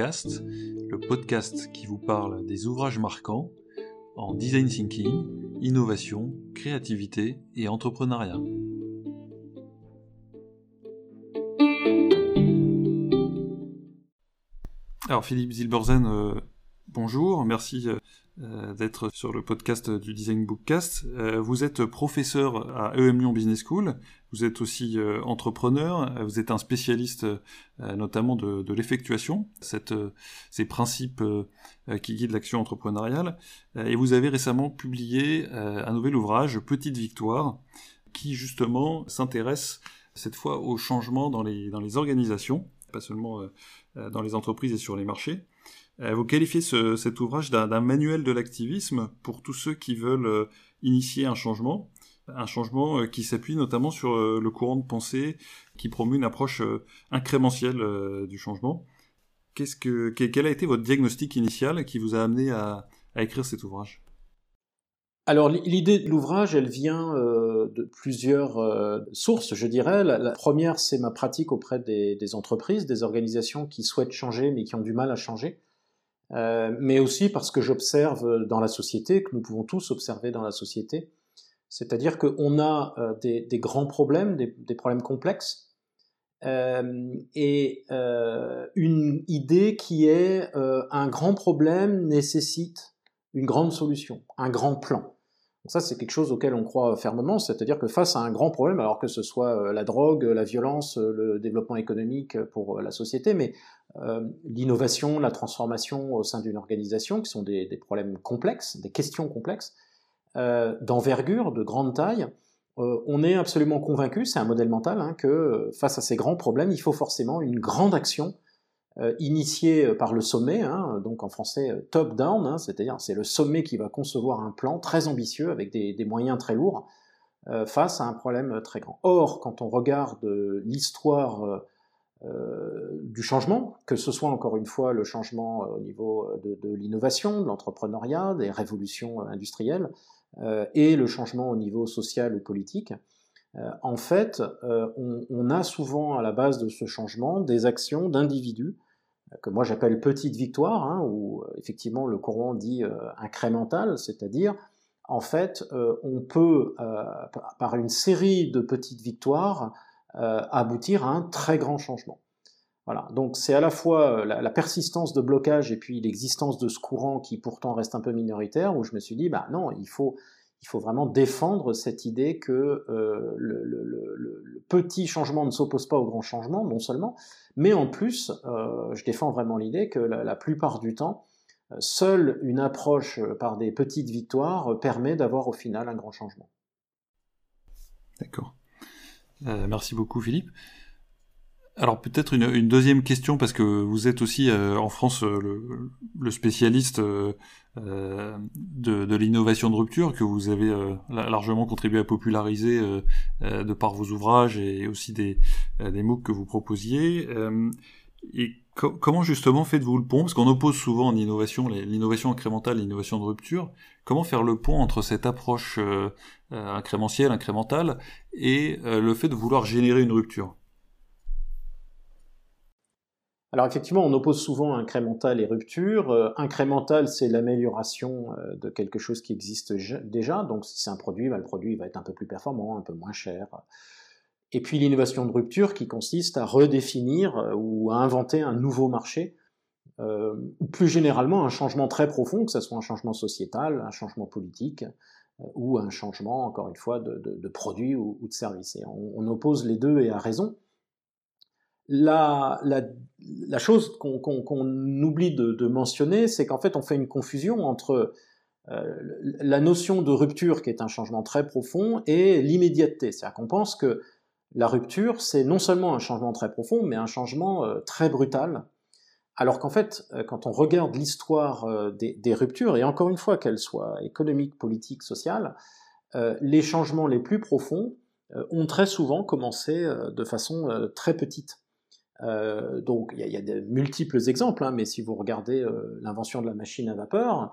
Le podcast qui vous parle des ouvrages marquants en design thinking, innovation, créativité et entrepreneuriat. Alors Philippe Zilberzen, euh, bonjour, merci euh, euh, d'être sur le podcast du Design Bookcast. Euh, vous êtes professeur à EM Lyon Business School, vous êtes aussi entrepreneur, vous êtes un spécialiste notamment de, l'effectuation, ces principes qui guident l'action entrepreneuriale, et vous avez récemment publié un nouvel ouvrage, Petite Victoire, qui justement s'intéresse cette fois au changement dans les organisations, pas seulement dans les entreprises et sur les marchés. Euh, vous qualifiez cet ouvrage d'un manuel de l'activisme pour tous ceux qui veulent euh, initier un changement, un changement euh, qui s'appuie notamment sur le courant de pensée qui promeut une approche incrémentielle du changement. Qu'est-ce que, quel a été votre diagnostic initial qui vous a amené à, écrire cet ouvrage? Alors l'idée de l'ouvrage, elle vient de plusieurs sources, je dirais. La, première, c'est ma pratique auprès des, entreprises, des organisations qui souhaitent changer mais qui ont du mal à changer. Euh, mais aussi parce que j'observe dans la société, que nous pouvons tous observer dans la société, c'est-à-dire qu'on a euh, des, grands problèmes, des, problèmes complexes, euh, et une idée qui est un grand problème nécessite une grande solution, un grand plan. Donc ça, c'est quelque chose auquel on croit fermement, c'est-à-dire que face à un grand problème, alors que ce soit la drogue, la violence, le développement économique pour la société, mais l'innovation, la transformation au sein d'une organisation, qui sont des, problèmes complexes, des questions complexes, euh, d'envergure, de grande taille, euh, on est absolument convaincu, c'est un modèle mental, hein, que face à ces grands problèmes, il faut forcément une grande action initiée par le sommet, hein, donc en français top-down, hein, c'est-à-dire c'est le sommet qui va concevoir un plan très ambitieux avec des moyens très lourds face à un problème très grand. Or, quand on regarde l'histoire euh, du changement, que ce soit encore une fois le changement euh, au niveau euh, de, l'innovation, de l'entrepreneuriat, des révolutions industrielles, et le changement au niveau social ou politique. en fait, on, a souvent à la base de ce changement des actions d'individus que moi j'appelle petites victoires, hein, où effectivement le courant dit incrémental, c'est-à-dire en fait on peut par une série de petites victoires aboutir à un très grand changement. Voilà. Donc c'est à la fois euh, la, persistance de blocage et puis l'existence de ce courant qui pourtant reste un peu minoritaire où je me suis dit bah non il faut il faut vraiment défendre cette idée que euh, le, petit changement ne s'oppose pas au grand changement non seulement mais en plus euh, je défends vraiment l'idée que la, plupart du temps seule une approche par des petites victoires permet d'avoir au final un grand changement. D'accord. Euh, merci beaucoup Philippe. Alors peut-être une, deuxième question parce que vous êtes aussi euh, en France euh, le, spécialiste de, l'innovation de rupture que vous avez largement contribué à populariser de par vos ouvrages et aussi des, des MOOC que vous proposiez. Et comment justement faites-vous le pont? Parce qu'on oppose souvent en innovation l'innovation incrémentale et l'innovation de rupture. Comment faire le pont entre cette approche euh, euh, incrémentielle, incrémentale, et euh, le fait de vouloir générer une rupture? Alors effectivement, on oppose souvent incrémental et rupture. incrémental, c'est l'amélioration de quelque chose qui existe déjà. Donc si c'est un produit, bah, le produit va être un peu plus performant, un peu moins cher. Et puis l'innovation de rupture qui consiste à redéfinir euh, ou à inventer un nouveau marché, euh, plus généralement un changement très profond, que ce soit un changement sociétal, un changement politique, euh, ou un changement, encore une fois, de, de, produit ou, de service. Et on, oppose les deux et à raison. La, la, la chose qu'on qu oublie de, de mentionner, c'est qu'en fait on fait une confusion entre euh, la notion de rupture, qui est un changement très profond, et l'immédiateté. C'est-à-dire qu'on pense que la rupture, c'est non seulement un changement très profond, mais un changement euh, très brutal. Alors qu'en fait, euh, quand on regarde l'histoire euh, des, ruptures, et encore une fois qu'elles soient économiques, politiques, sociales, les changements les plus profonds ont très souvent commencé de façon très petite. donc il y, a de multiples exemples, hein, mais si vous regardez l'invention de la machine à vapeur,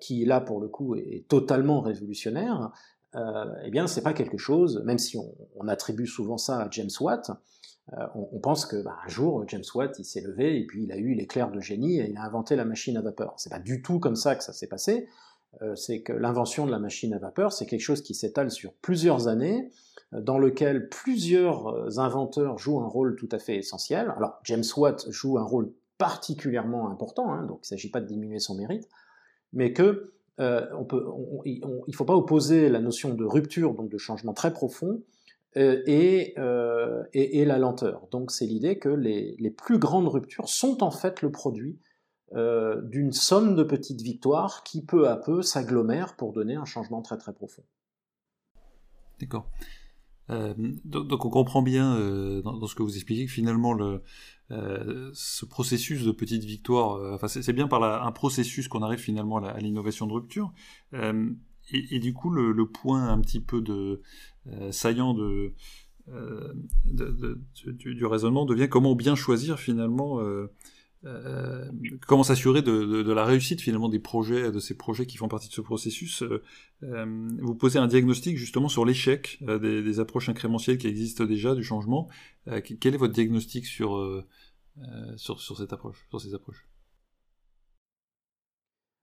qui là pour le coup est totalement révolutionnaire, eh bien, c'est pas quelque chose, même si on, attribue souvent ça à James Watt, on, pense que bah, un jour James Watt il s'est levé et puis il a eu l'éclair de génie et il a inventé la machine à vapeur. C'est pas du tout comme ça que ça s'est passé. c'est que l'invention de la machine à vapeur, c'est quelque chose qui s'étale sur plusieurs années, dans lequel plusieurs inventeurs jouent un rôle tout à fait essentiel. Alors James Watt joue un rôle particulièrement important, hein, donc il ne s'agit pas de diminuer son mérite, mais que euh, on peut, il ne faut pas opposer la notion de rupture, donc de changement très profond, euh, euh, et, la lenteur. Donc c'est l'idée que les, les, plus grandes ruptures sont en fait le produit d'une somme de petites victoires qui peu à peu s'agglomèrent pour donner un changement très très profond. D'accord. donc, on comprend bien dans, dans, ce que vous expliquez que finalement le, euh, ce processus de petite victoire, euh, c'est bien par un processus qu'on arrive finalement à l'innovation de rupture. Euh, et, du coup, le, point un petit peu de saillant de, du, raisonnement devient comment bien choisir finalement comment s'assurer de, la réussite finalement des projets, de ces projets qui font partie de ce processus. vous posez un diagnostic justement sur l'échec des, approches incrémentielles qui existent déjà du changement. quel est votre diagnostic sur euh, sur, cette approche, sur ces approches?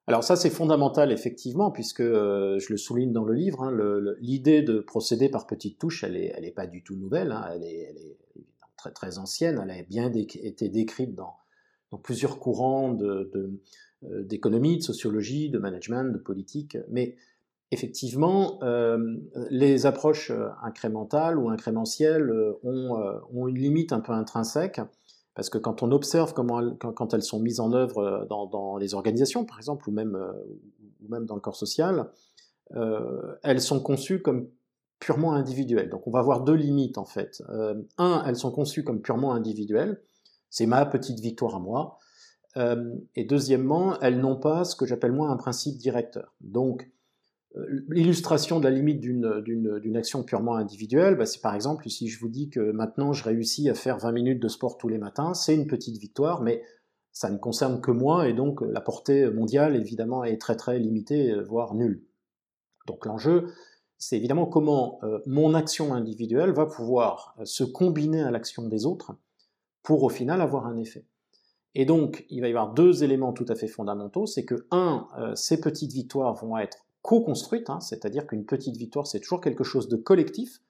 Alors ça c'est fondamental effectivement puisque euh, je le souligne dans le livre, hein, l'idée de procéder par petites touches elle n'est pas du tout nouvelle, hein, elle, est, elle, est, très très ancienne, elle a bien été décrite dans, dans, plusieurs courants euh, d'économie, de, sociologie, de management, de politique, mais effectivement les approches incrémentales ou incrémentielles ont, une limite un peu intrinsèque parce que quand on observe comment quand, elles sont mises en œuvre euh, dans, les organisations, par exemple, ou même, euh, dans le corps social, euh, elles sont conçues comme purement individuelles. Donc on va avoir deux limites en fait. un, elles sont conçues comme purement individuelles, c'est ma petite victoire à moi. et deuxièmement, elles n'ont pas ce que j'appelle moi un principe directeur. Donc euh, l'illustration de la limite d'une action purement individuelle, bah, c'est par exemple si je vous dis que maintenant je réussis à faire 20 minutes de sport tous les matins, c'est une petite victoire, mais ça ne concerne que moi et donc la portée mondiale évidemment est très très limitée, euh, voire nulle. Donc l'enjeu, c'est évidemment comment euh, mon action individuelle va pouvoir se combiner à l'action des autres pour au final avoir un effet. Et donc, il va y avoir deux éléments tout à fait fondamentaux, c'est que, un, ces petites victoires vont être co-construite, hein, c'est-à-dire qu'une petite victoire, c'est toujours quelque chose de collectif.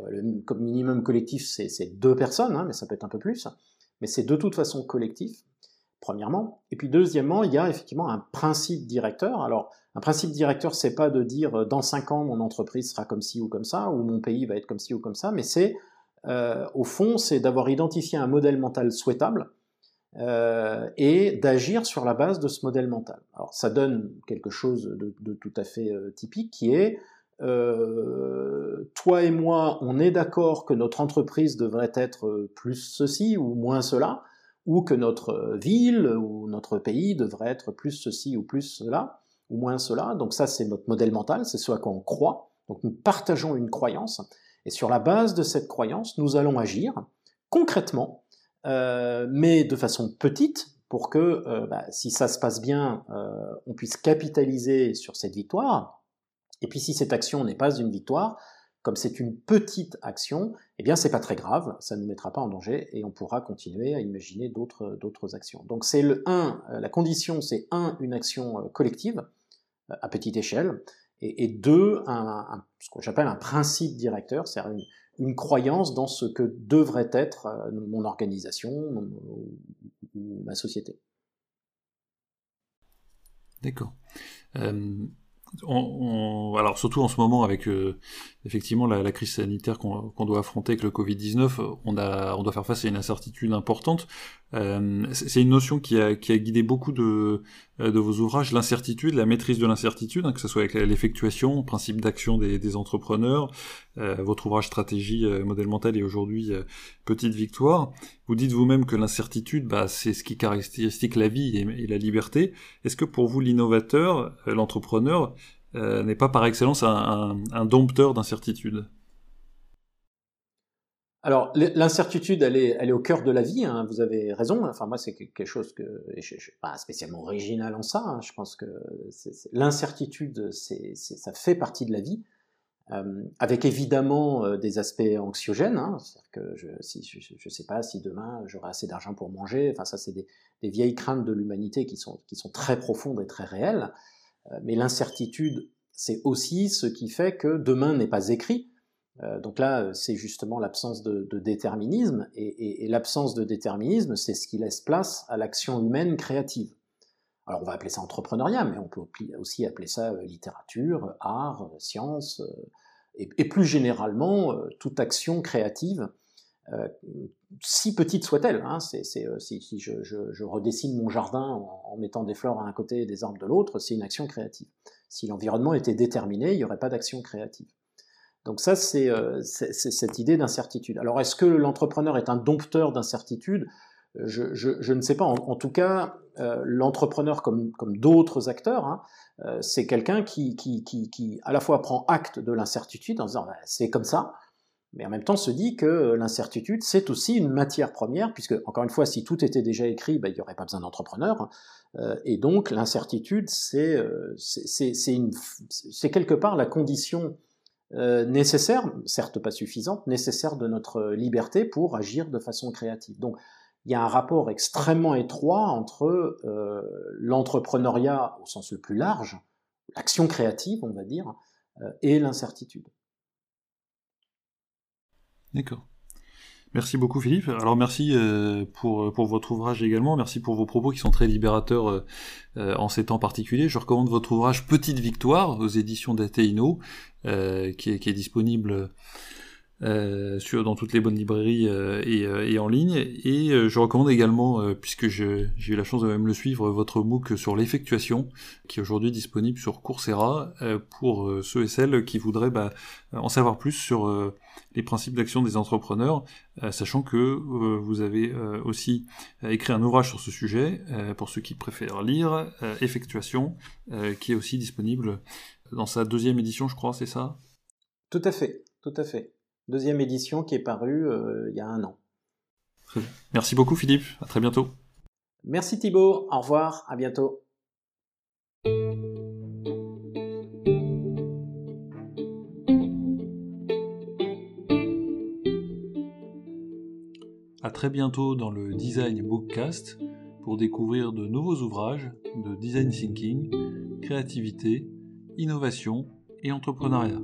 Euh, le minimum collectif, c'est deux personnes, hein, mais ça peut être un peu plus, mais c'est de toute façon collectif, premièrement. Et puis deuxièmement, il y a effectivement un principe directeur. Alors, un principe directeur, c'est pas de dire euh, dans cinq ans, mon entreprise sera comme ci ou comme ça, ou mon pays va être comme ci ou comme ça, mais c'est, euh, au fond, c'est d'avoir identifié un modèle mental souhaitable, euh, et d'agir sur la base de ce modèle mental. Alors ça donne quelque chose de, tout à fait euh, typique qui est toi et moi, on est d'accord que notre entreprise devrait être plus ceci ou moins cela, ou que notre ville ou notre pays devrait être plus ceci ou plus cela, ou moins cela. Donc ça, c'est notre modèle mental, c'est ce à quoi on croit. Donc nous partageons une croyance, et sur la base de cette croyance, nous allons agir concrètement euh, mais de façon petite, pour que euh, bah, si ça se passe bien, euh, on puisse capitaliser sur cette victoire. Et puis si cette action n'est pas une victoire, comme c'est une petite action, eh bien c'est pas très grave, ça ne nous mettra pas en danger et on pourra continuer à imaginer d'autres actions. Donc c'est le 1, la condition c'est 1 une action collective à petite échelle et, et 2 un, ce que j'appelle un principe directeur, c'est-à-dire une, une croyance dans ce que devrait être euh, mon organisation ou ma société. D'accord. Euh, on, alors surtout en ce moment avec euh, effectivement la, crise sanitaire qu'on doit affronter avec le Covid-19, on, a, on doit faire face à une incertitude importante. Euh, c'est une notion qui a, qui a guidé beaucoup de, de vos ouvrages, l'incertitude, la maîtrise de l'incertitude, hein, que ce soit avec l'effectuation, principe d'action des, des, entrepreneurs, euh, votre ouvrage Stratégie, modèle mental et aujourd'hui Petite Victoire. Vous dites vous-même que l'incertitude, bah, c'est ce qui caractérise la vie et la liberté. Est-ce que pour vous, l'innovateur, l'entrepreneur, euh, n'est pas par excellence un, dompteur d'incertitude alors, l'incertitude, elle est, elle est au cœur de la vie, hein, vous avez raison. Enfin, moi, c'est quelque chose que je ne suis pas spécialement original en ça. Hein. je pense que l'incertitude, ça fait partie de la vie. euh, avec évidemment euh, des aspects anxiogènes. Hein, c'est-à-dire que je ne sais pas si demain j'aurai assez d'argent pour manger. Enfin, ça, c'est des, des, vieilles craintes de l'humanité qui sont, qui sont très profondes et très réelles. Euh, mais l'incertitude, c'est aussi ce qui fait que demain n'est pas écrit. Euh, donc là, c'est justement l'absence de, déterminisme. Et, l'absence de déterminisme, c'est ce qui laisse place à l'action humaine créative. Alors on va appeler ça entrepreneuriat, mais on peut aussi appeler ça euh, littérature, art, euh, science, euh, et, plus généralement toute action créative, si petite soit-elle. Hein, si, si je, je, je, redessine mon jardin en, mettant des fleurs à un côté et des arbres de l'autre, c'est une action créative. Si l'environnement était déterminé, il n'y aurait pas d'action créative. Donc ça, c'est cette idée d'incertitude. Alors est-ce que l'entrepreneur est un dompteur d'incertitude? Je, je, ne sais pas. En, tout cas, euh, l'entrepreneur, comme, comme d'autres acteurs, hein, euh, c'est quelqu'un qui, qui, qui, qui, à la fois prend acte de l'incertitude en disant bah, c'est comme ça, mais en même temps se dit que l'incertitude, c'est aussi une matière première, puisque, encore une fois, si tout était déjà écrit, bah, il n'y aurait pas besoin d'entrepreneur. Euh, et donc, l'incertitude, c'est euh, quelque part la condition euh, nécessaire, certes pas suffisante, nécessaire de notre liberté pour agir de façon créative. Donc, il y a un rapport extrêmement étroit entre euh, l'entrepreneuriat au sens le plus large, l'action créative, on va dire, euh, et l'incertitude. D'accord. Merci beaucoup Philippe. Alors merci euh, pour, pour votre ouvrage également, merci pour vos propos qui sont très libérateurs en ces temps particuliers. Je recommande votre ouvrage Petite Victoire aux éditions d'Ateino, qui, est, qui est disponible euh, dans toutes les bonnes librairies euh, et, euh, et, en ligne. Et je recommande également, puisque j'ai eu la chance de même le suivre, votre MOOC sur l'effectuation, qui est aujourd'hui disponible sur Coursera, pour ceux et celles qui voudraient bah, en savoir plus sur les principes d'action des entrepreneurs, sachant que vous avez aussi écrit un ouvrage sur ce sujet, pour ceux qui préfèrent lire, Effectuation, qui est aussi disponible dans sa deuxième édition, je crois, c'est ça? Tout à fait, tout à fait deuxième édition qui est parue euh, il y a un an. Merci beaucoup Philippe, à très bientôt. Merci Thibault, au revoir, à bientôt. À très bientôt dans le Design Bookcast pour découvrir de nouveaux ouvrages de design thinking, créativité, innovation et entrepreneuriat.